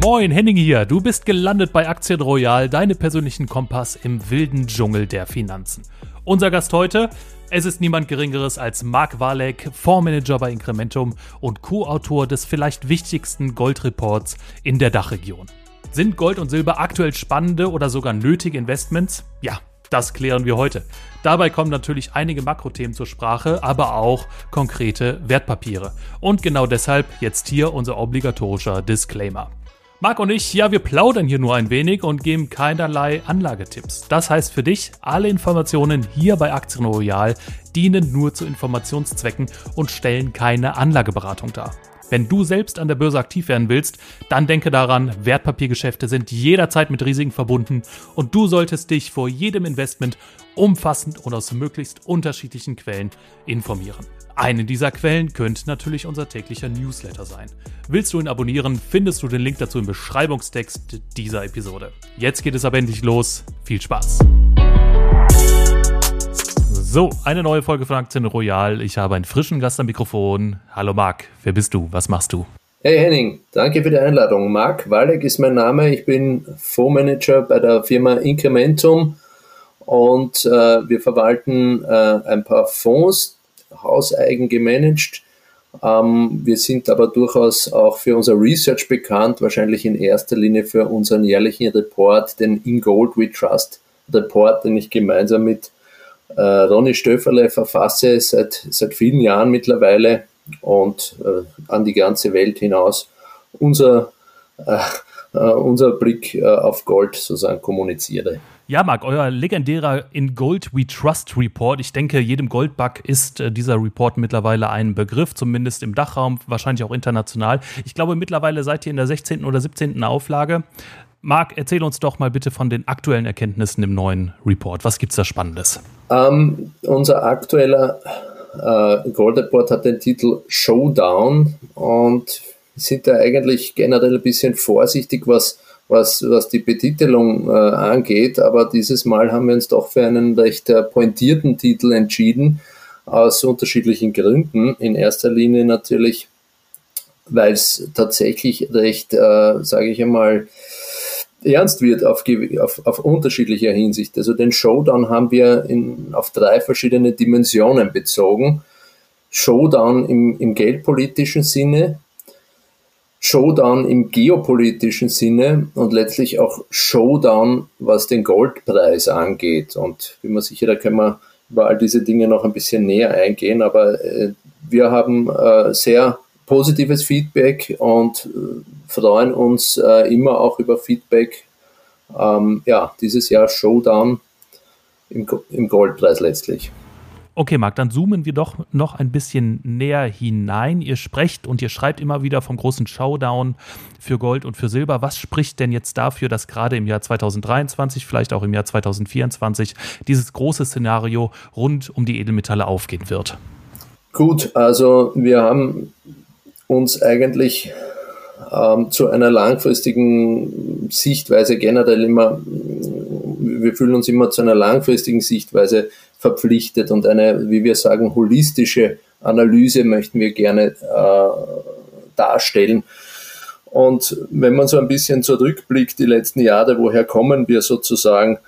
Moin, Henning hier. Du bist gelandet bei Aktien Royal, deine persönlichen Kompass im wilden Dschungel der Finanzen. Unser Gast heute, es ist niemand Geringeres als Marc Walek, Fondsmanager bei Incrementum und Co-Autor des vielleicht wichtigsten Goldreports in der Dachregion. Sind Gold und Silber aktuell spannende oder sogar nötige Investments? Ja, das klären wir heute. Dabei kommen natürlich einige Makrothemen zur Sprache, aber auch konkrete Wertpapiere. Und genau deshalb jetzt hier unser obligatorischer Disclaimer. Marc und ich, ja, wir plaudern hier nur ein wenig und geben keinerlei Anlagetipps. Das heißt für dich, alle Informationen hier bei Aktien Royal dienen nur zu Informationszwecken und stellen keine Anlageberatung dar. Wenn du selbst an der Börse aktiv werden willst, dann denke daran, Wertpapiergeschäfte sind jederzeit mit Risiken verbunden und du solltest dich vor jedem Investment umfassend und aus möglichst unterschiedlichen Quellen informieren. Eine dieser Quellen könnte natürlich unser täglicher Newsletter sein. Willst du ihn abonnieren, findest du den Link dazu im Beschreibungstext dieser Episode. Jetzt geht es aber endlich los. Viel Spaß! So, eine neue Folge von Aktien Royal. Ich habe einen frischen Gast am Mikrofon. Hallo Marc, wer bist du? Was machst du? Hey Henning, danke für die Einladung. Marc Walleck ist mein Name. Ich bin Fondsmanager bei der Firma Incrementum und äh, wir verwalten äh, ein paar Fonds, hauseigen gemanagt. Ähm, wir sind aber durchaus auch für unser Research bekannt, wahrscheinlich in erster Linie für unseren jährlichen Report, den In Gold We Trust Report, den ich gemeinsam mit äh, Ronny Stöferle verfasse seit, seit vielen Jahren mittlerweile und äh, an die ganze Welt hinaus unser, äh, äh unser Blick äh, auf Gold sozusagen kommuniziere. Ja, Marc, euer legendärer In Gold We Trust Report. Ich denke, jedem Goldbug ist äh, dieser Report mittlerweile ein Begriff, zumindest im Dachraum, wahrscheinlich auch international. Ich glaube, mittlerweile seid ihr in der 16. oder 17. Auflage. Marc, erzähl uns doch mal bitte von den aktuellen Erkenntnissen im neuen Report. Was gibt es da Spannendes? Ähm, unser aktueller äh, Gold Report hat den Titel Showdown und sind da eigentlich generell ein bisschen vorsichtig, was, was, was die Betitelung äh, angeht. Aber dieses Mal haben wir uns doch für einen recht äh, pointierten Titel entschieden, aus unterschiedlichen Gründen. In erster Linie natürlich, weil es tatsächlich recht, äh, sage ich einmal, ernst wird auf, auf, auf unterschiedlicher Hinsicht. Also den Showdown haben wir in, auf drei verschiedene Dimensionen bezogen. Showdown im, im geldpolitischen Sinne, Showdown im geopolitischen Sinne und letztlich auch Showdown, was den Goldpreis angeht. Und wie man sicher, da können wir über all diese Dinge noch ein bisschen näher eingehen, aber äh, wir haben äh, sehr positives Feedback und äh, freuen uns äh, immer auch über Feedback. Ähm, ja, dieses Jahr Showdown im, im Goldpreis letztlich. Okay, Marc, dann zoomen wir doch noch ein bisschen näher hinein. Ihr sprecht und ihr schreibt immer wieder vom großen Showdown für Gold und für Silber. Was spricht denn jetzt dafür, dass gerade im Jahr 2023, vielleicht auch im Jahr 2024, dieses große Szenario rund um die Edelmetalle aufgehen wird? Gut, also wir haben uns eigentlich ähm, zu einer langfristigen Sichtweise generell immer, wir fühlen uns immer zu einer langfristigen Sichtweise verpflichtet und eine, wie wir sagen, holistische Analyse möchten wir gerne äh, darstellen. Und wenn man so ein bisschen zurückblickt, die letzten Jahre, woher kommen wir sozusagen?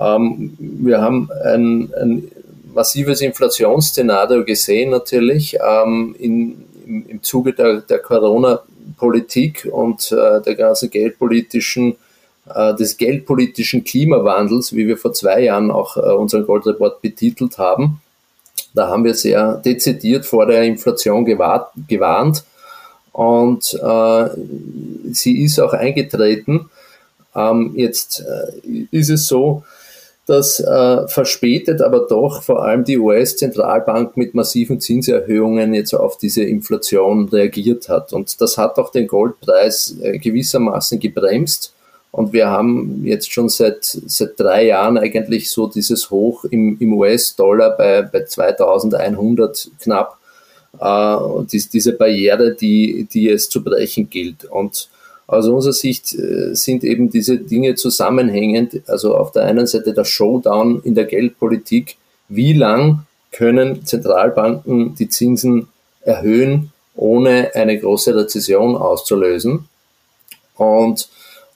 Ähm, wir haben ein, ein massives Inflationsszenario gesehen natürlich ähm, in, im, im Zuge der, der Corona-Politik und äh, der ganzen geldpolitischen des geldpolitischen Klimawandels, wie wir vor zwei Jahren auch äh, unseren Goldreport betitelt haben. Da haben wir sehr dezidiert vor der Inflation gewarnt und äh, sie ist auch eingetreten. Ähm, jetzt äh, ist es so, dass äh, verspätet aber doch vor allem die US-Zentralbank mit massiven Zinserhöhungen jetzt auf diese Inflation reagiert hat. Und das hat auch den Goldpreis äh, gewissermaßen gebremst. Und wir haben jetzt schon seit, seit drei Jahren eigentlich so dieses Hoch im, im US-Dollar bei, bei 2100 knapp. Äh, dies, diese Barriere, die, die es zu brechen gilt. Und aus unserer Sicht äh, sind eben diese Dinge zusammenhängend. Also auf der einen Seite der Showdown in der Geldpolitik. Wie lang können Zentralbanken die Zinsen erhöhen, ohne eine große Rezession auszulösen? Und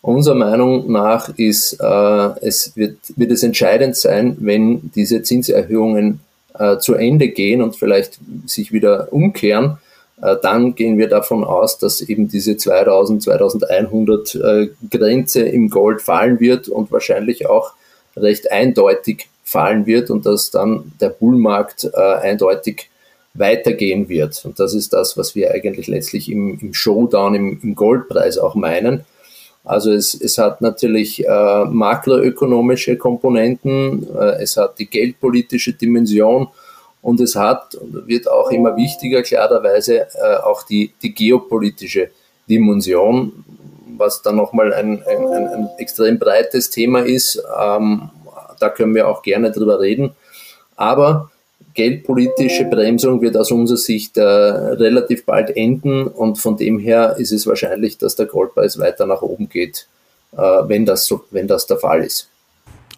unserer Meinung nach ist, äh, es wird, wird es entscheidend sein, wenn diese Zinserhöhungen äh, zu Ende gehen und vielleicht sich wieder umkehren, äh, dann gehen wir davon aus, dass eben diese 2000, 2100 äh, Grenze im Gold fallen wird und wahrscheinlich auch recht eindeutig fallen wird und dass dann der Bullmarkt äh, eindeutig weitergehen wird. Und das ist das, was wir eigentlich letztlich im, im Showdown, im, im Goldpreis auch meinen. Also es, es hat natürlich äh, makroökonomische Komponenten, äh, es hat die geldpolitische Dimension und es hat, und wird auch immer wichtiger, klarerweise äh, auch die, die geopolitische Dimension, was dann nochmal ein, ein, ein, ein extrem breites Thema ist. Ähm, da können wir auch gerne drüber reden. Aber geldpolitische Bremsung wird aus unserer Sicht äh, relativ bald enden und von dem her ist es wahrscheinlich, dass der Goldpreis weiter nach oben geht, äh, wenn, das so, wenn das der Fall ist.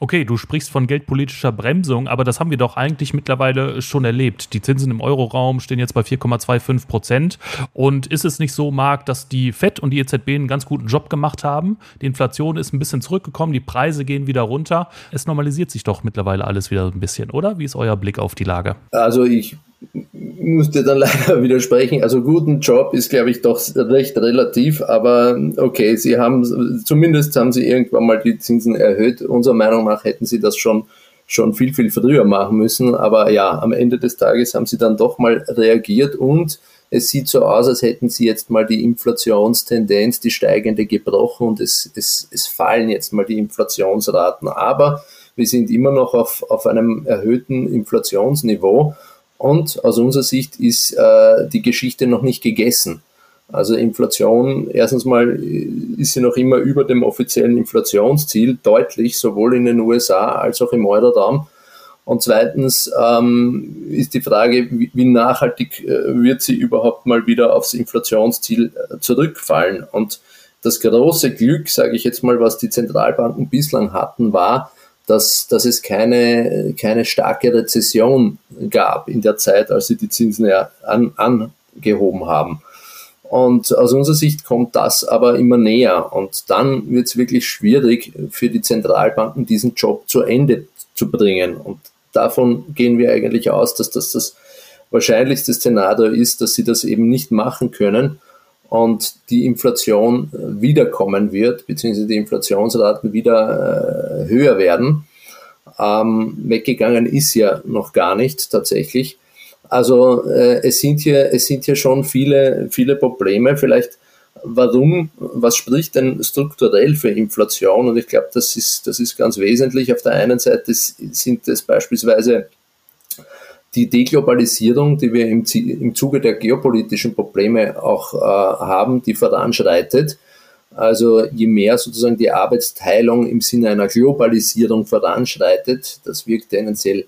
Okay, du sprichst von geldpolitischer Bremsung, aber das haben wir doch eigentlich mittlerweile schon erlebt. Die Zinsen im Euroraum stehen jetzt bei 4,25 Prozent. Und ist es nicht so, Marc, dass die FED und die EZB einen ganz guten Job gemacht haben? Die Inflation ist ein bisschen zurückgekommen, die Preise gehen wieder runter. Es normalisiert sich doch mittlerweile alles wieder ein bisschen, oder? Wie ist euer Blick auf die Lage? Also ich musste dann leider widersprechen. Also guten Job ist, glaube ich, doch recht relativ, aber okay, sie haben, zumindest haben sie irgendwann mal die Zinsen erhöht. Unserer Meinung nach hätten sie das schon, schon viel, viel früher machen müssen. Aber ja, am Ende des Tages haben sie dann doch mal reagiert und es sieht so aus, als hätten sie jetzt mal die Inflationstendenz, die steigende gebrochen und es, es, es fallen jetzt mal die Inflationsraten. Aber wir sind immer noch auf, auf einem erhöhten Inflationsniveau. Und aus unserer Sicht ist äh, die Geschichte noch nicht gegessen. Also Inflation, erstens mal äh, ist sie noch immer über dem offiziellen Inflationsziel, deutlich, sowohl in den USA als auch im Euroraum. Und zweitens ähm, ist die Frage, wie, wie nachhaltig äh, wird sie überhaupt mal wieder aufs Inflationsziel äh, zurückfallen. Und das große Glück, sage ich jetzt mal, was die Zentralbanken bislang hatten, war, dass, dass es keine, keine starke Rezession gab in der Zeit, als sie die Zinsen an, angehoben haben. Und aus unserer Sicht kommt das aber immer näher. Und dann wird es wirklich schwierig für die Zentralbanken, diesen Job zu Ende zu bringen. Und davon gehen wir eigentlich aus, dass das das wahrscheinlichste Szenario ist, dass sie das eben nicht machen können und die Inflation äh, wiederkommen wird, beziehungsweise die Inflationsraten wieder äh, höher werden. Ähm, weggegangen ist ja noch gar nicht tatsächlich. Also äh, es sind hier es sind hier schon viele viele Probleme. Vielleicht warum was spricht denn strukturell für Inflation? Und ich glaube, das ist das ist ganz wesentlich. Auf der einen Seite sind es beispielsweise die Deglobalisierung, die wir im, im Zuge der geopolitischen Probleme auch äh, haben, die voranschreitet. Also je mehr sozusagen die Arbeitsteilung im Sinne einer Globalisierung voranschreitet, das wirkt tendenziell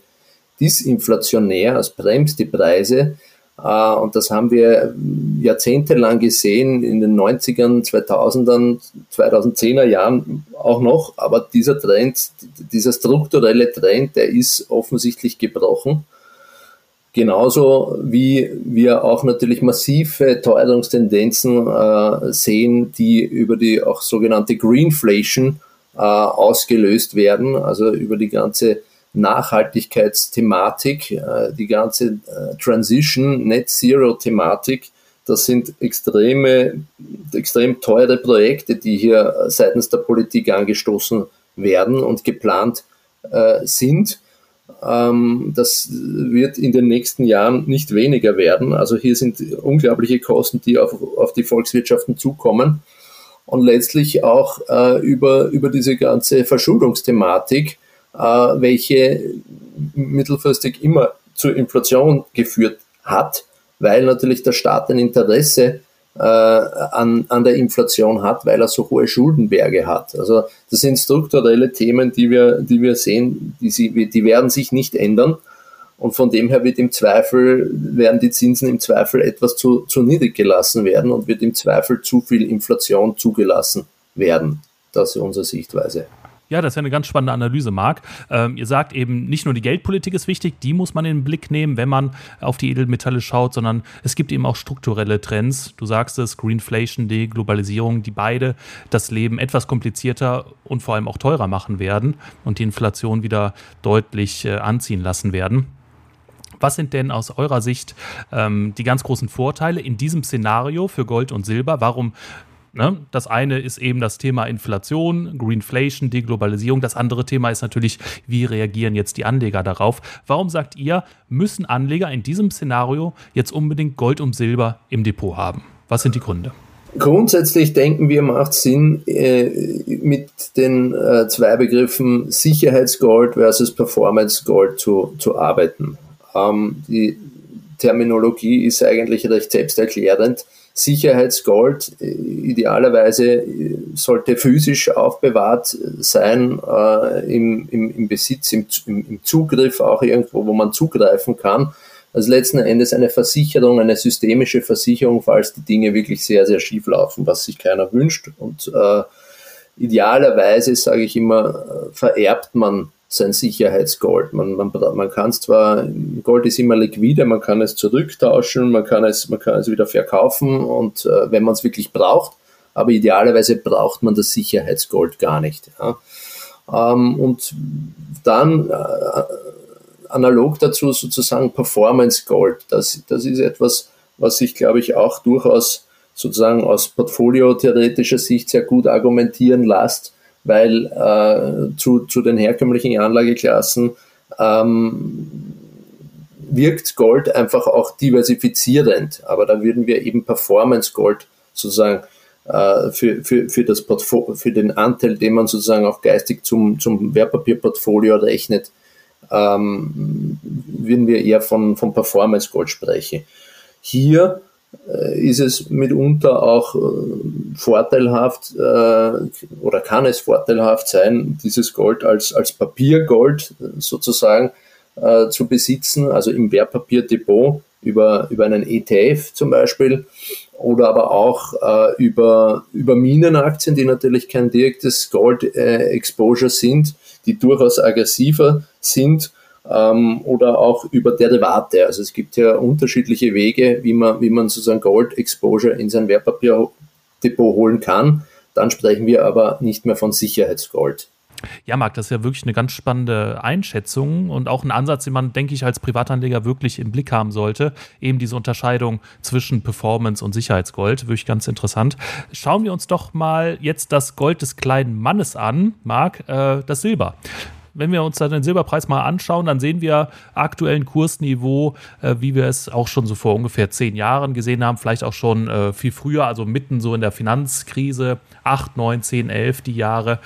disinflationär, es bremst die Preise. Äh, und das haben wir jahrzehntelang gesehen, in den 90ern, 2000ern, 2010er Jahren auch noch. Aber dieser Trend, dieser strukturelle Trend, der ist offensichtlich gebrochen. Genauso wie wir auch natürlich massive Teuerungstendenzen äh, sehen, die über die auch sogenannte Greenflation äh, ausgelöst werden, also über die ganze Nachhaltigkeitsthematik, äh, die ganze äh, Transition, Net Zero Thematik. Das sind extreme, extrem teure Projekte, die hier seitens der Politik angestoßen werden und geplant äh, sind das wird in den nächsten Jahren nicht weniger werden. Also hier sind unglaubliche Kosten, die auf, auf die Volkswirtschaften zukommen. Und letztlich auch äh, über, über diese ganze Verschuldungsthematik, äh, welche mittelfristig immer zur Inflation geführt hat, weil natürlich der Staat ein Interesse an, an der Inflation hat, weil er so hohe Schuldenberge hat. Also das sind strukturelle Themen, die wir, die wir sehen, die, sie, die werden sich nicht ändern. Und von dem her wird im Zweifel, werden die Zinsen im Zweifel etwas zu, zu niedrig gelassen werden und wird im Zweifel zu viel Inflation zugelassen werden. Das ist unsere Sichtweise. Ja, das ist ja eine ganz spannende Analyse, Marc. Ähm, ihr sagt eben, nicht nur die Geldpolitik ist wichtig, die muss man in den Blick nehmen, wenn man auf die Edelmetalle schaut, sondern es gibt eben auch strukturelle Trends. Du sagst es, Greenflation, Deglobalisierung, die beide das Leben etwas komplizierter und vor allem auch teurer machen werden und die Inflation wieder deutlich äh, anziehen lassen werden. Was sind denn aus eurer Sicht ähm, die ganz großen Vorteile in diesem Szenario für Gold und Silber? Warum Ne? Das eine ist eben das Thema Inflation, Greenflation, Deglobalisierung. Das andere Thema ist natürlich, wie reagieren jetzt die Anleger darauf? Warum sagt ihr, müssen Anleger in diesem Szenario jetzt unbedingt Gold und Silber im Depot haben? Was sind die Gründe? Grundsätzlich denken wir, macht Sinn, äh, mit den äh, zwei Begriffen Sicherheitsgold versus Performance Gold zu, zu arbeiten. Ähm, die Terminologie ist eigentlich recht selbsterklärend. Sicherheitsgold äh, idealerweise äh, sollte physisch aufbewahrt sein, äh, im, im, im, Besitz, im, im, Zugriff, auch irgendwo, wo man zugreifen kann. Also letzten Endes eine Versicherung, eine systemische Versicherung, falls die Dinge wirklich sehr, sehr schief laufen, was sich keiner wünscht. Und äh, idealerweise, sage ich immer, vererbt man sein Sicherheitsgold. Man, man, man kann es zwar, Gold ist immer liquide, man kann es zurücktauschen, man kann es, man kann es wieder verkaufen und äh, wenn man es wirklich braucht, aber idealerweise braucht man das Sicherheitsgold gar nicht. Ja. Ähm, und dann äh, analog dazu sozusagen Performance Gold. Das, das ist etwas, was sich, glaube ich, auch durchaus sozusagen aus portfoliotheoretischer Sicht sehr gut argumentieren lässt weil äh, zu, zu den herkömmlichen Anlageklassen ähm, wirkt Gold einfach auch diversifizierend. Aber da würden wir eben Performance Gold sozusagen äh, für, für, für, das Portfolio, für den Anteil, den man sozusagen auch geistig zum, zum Wertpapierportfolio rechnet, ähm, würden wir eher von, von Performance Gold sprechen. Hier ist es mitunter auch äh, vorteilhaft äh, oder kann es vorteilhaft sein, dieses Gold als, als Papiergold sozusagen zu besitzen, also im Wertpapierdepot über, über einen ETF zum Beispiel oder aber auch äh, über, über Minenaktien, die natürlich kein direktes Gold-Exposure sind, die durchaus aggressiver sind ähm, oder auch über Derivate. Also es gibt ja unterschiedliche Wege, wie man, wie man sozusagen Gold Exposure in sein Wertpapierdepot holen kann. Dann sprechen wir aber nicht mehr von Sicherheitsgold. Ja, Marc, das ist ja wirklich eine ganz spannende Einschätzung und auch ein Ansatz, den man, denke ich, als Privatanleger wirklich im Blick haben sollte. Eben diese Unterscheidung zwischen Performance und Sicherheitsgold, wirklich ganz interessant. Schauen wir uns doch mal jetzt das Gold des kleinen Mannes an, Marc, äh, das Silber wenn wir uns dann den Silberpreis mal anschauen, dann sehen wir aktuellen Kursniveau, äh, wie wir es auch schon so vor ungefähr zehn Jahren gesehen haben, vielleicht auch schon äh, viel früher, also mitten so in der Finanzkrise, 8, 9, 10, 11 die Jahre.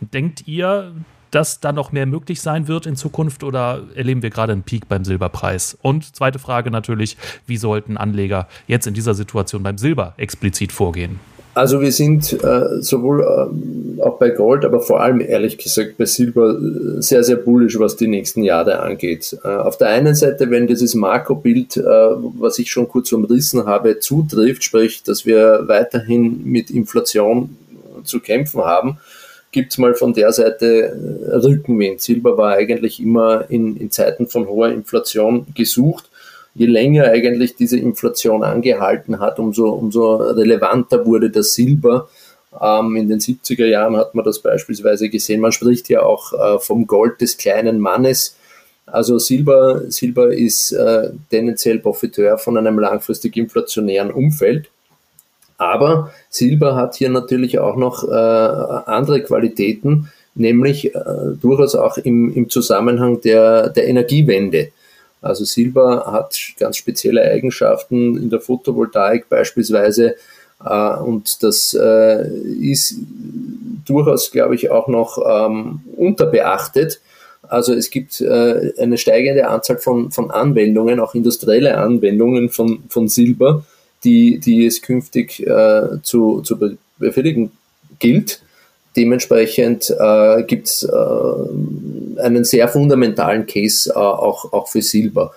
Denkt ihr, dass da noch mehr möglich sein wird in Zukunft oder erleben wir gerade einen Peak beim Silberpreis? Und zweite Frage natürlich, wie sollten Anleger jetzt in dieser Situation beim Silber explizit vorgehen? Also wir sind äh, sowohl äh, auch bei Gold, aber vor allem ehrlich gesagt bei Silber äh, sehr, sehr bullisch, was die nächsten Jahre angeht. Äh, auf der einen Seite, wenn dieses Makrobild, äh, was ich schon kurz umrissen habe, zutrifft, sprich, dass wir weiterhin mit Inflation zu kämpfen haben, gibt es mal von der Seite äh, Rückenwind. Silber war eigentlich immer in, in Zeiten von hoher Inflation gesucht je länger eigentlich diese Inflation angehalten hat, umso, umso relevanter wurde das Silber. Ähm, in den 70er Jahren hat man das beispielsweise gesehen. Man spricht ja auch äh, vom Gold des kleinen Mannes. Also Silber, Silber ist äh, tendenziell Profiteur von einem langfristig inflationären Umfeld. Aber Silber hat hier natürlich auch noch äh, andere Qualitäten, nämlich äh, durchaus auch im, im Zusammenhang der, der Energiewende. Also Silber hat ganz spezielle Eigenschaften in der Photovoltaik beispielsweise äh, und das äh, ist durchaus, glaube ich, auch noch ähm, unterbeachtet. Also es gibt äh, eine steigende Anzahl von, von Anwendungen, auch industrielle Anwendungen von, von Silber, die, die es künftig zu, zu befriedigen gilt. Dementsprechend äh, gibt es äh, einen sehr fundamentalen Case äh, auch, auch für Silber.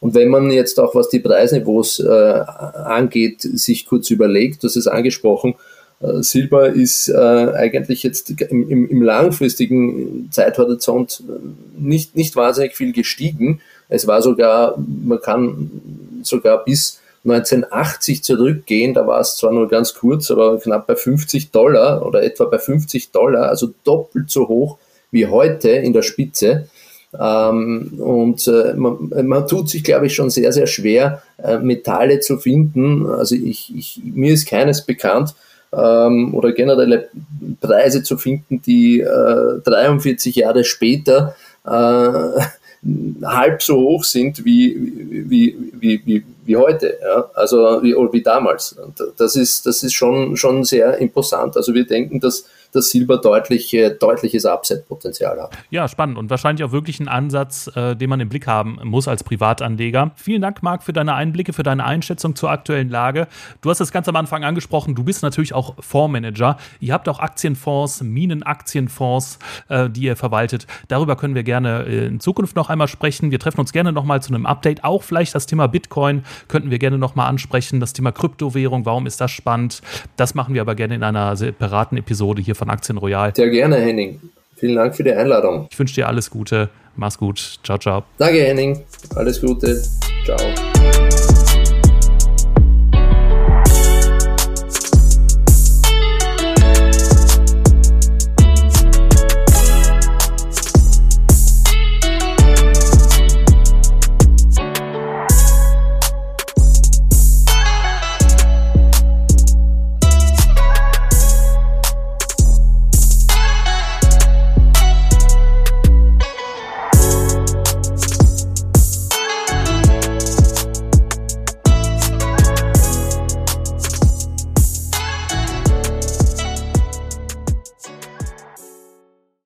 Und wenn man jetzt auch, was die Preisniveaus äh, angeht, sich kurz überlegt, das ist angesprochen, äh, Silber ist äh, eigentlich jetzt im, im, im langfristigen Zeithorizont nicht, nicht wahnsinnig viel gestiegen. Es war sogar, man kann sogar bis 1980 zurückgehen, da war es zwar nur ganz kurz, aber knapp bei 50 Dollar oder etwa bei 50 Dollar, also doppelt so hoch wie heute in der Spitze. Ähm, und äh, man, man, tut sich, glaube ich, schon sehr, sehr schwer, äh, Metalle zu finden. Also ich, ich, mir ist keines bekannt ähm, oder generelle Preise zu finden, die äh, 43 Jahre später äh, halb so hoch sind wie, wie, wie, wie, wie heute, ja? also wie, wie damals. Und das ist, das ist schon, schon sehr imposant. Also wir denken, dass dass Silber deutlich, deutliches Upside-Potenzial hat. Ja, spannend und wahrscheinlich auch wirklich ein Ansatz, äh, den man im Blick haben muss als Privatanleger. Vielen Dank, Marc, für deine Einblicke, für deine Einschätzung zur aktuellen Lage. Du hast das ganz am Anfang angesprochen, du bist natürlich auch Fondsmanager. Ihr habt auch Aktienfonds, Minenaktienfonds, äh, die ihr verwaltet. Darüber können wir gerne äh, in Zukunft noch einmal sprechen. Wir treffen uns gerne nochmal zu einem Update. Auch vielleicht das Thema Bitcoin könnten wir gerne nochmal ansprechen. Das Thema Kryptowährung, warum ist das spannend? Das machen wir aber gerne in einer separaten Episode hier von Aktien Royal. Sehr gerne, Henning. Vielen Dank für die Einladung. Ich wünsche dir alles Gute. Mach's gut. Ciao, ciao. Danke, Henning. Alles Gute. Ciao.